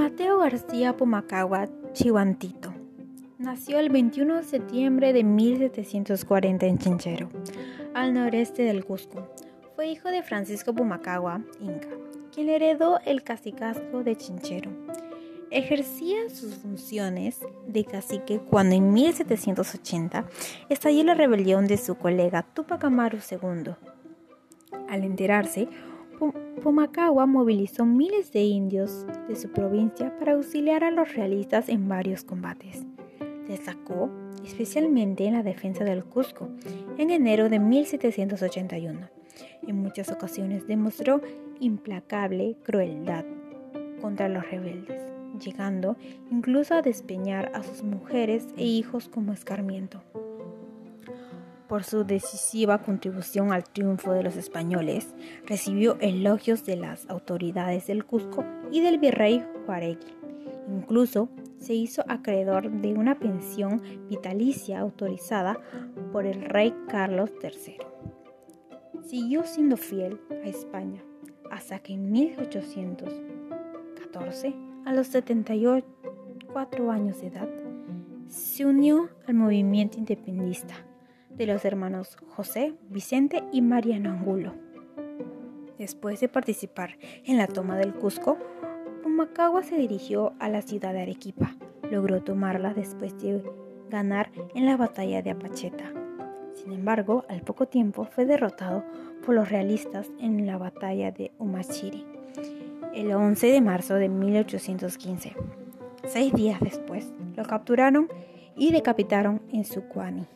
García Pumacagua Chihuantito nació el 21 de septiembre de 1740 en Chinchero, al noreste del Cusco. Fue hijo de Francisco Pumacagua, inca, quien heredó el cacicazgo de Chinchero. Ejercía sus funciones de cacique cuando en 1780 estalló la rebelión de su colega Tupac Amaru II. Al enterarse, Pumacagua movilizó miles de indios de su provincia para auxiliar a los realistas en varios combates. Destacó especialmente en la defensa del Cusco en enero de 1781. En muchas ocasiones demostró implacable crueldad contra los rebeldes, llegando incluso a despeñar a sus mujeres e hijos como escarmiento por su decisiva contribución al triunfo de los españoles, recibió elogios de las autoridades del Cusco y del virrey Juaregui. Incluso se hizo acreedor de una pensión vitalicia autorizada por el rey Carlos III. Siguió siendo fiel a España hasta que en 1814, a los 74 años de edad, se unió al movimiento independentista de los hermanos José, Vicente y Mariano Angulo. Después de participar en la toma del Cusco, Pumacagua se dirigió a la ciudad de Arequipa. Logró tomarla después de ganar en la batalla de Apacheta. Sin embargo, al poco tiempo fue derrotado por los realistas en la batalla de Umachiri, el 11 de marzo de 1815. Seis días después, lo capturaron y decapitaron en Sukwani.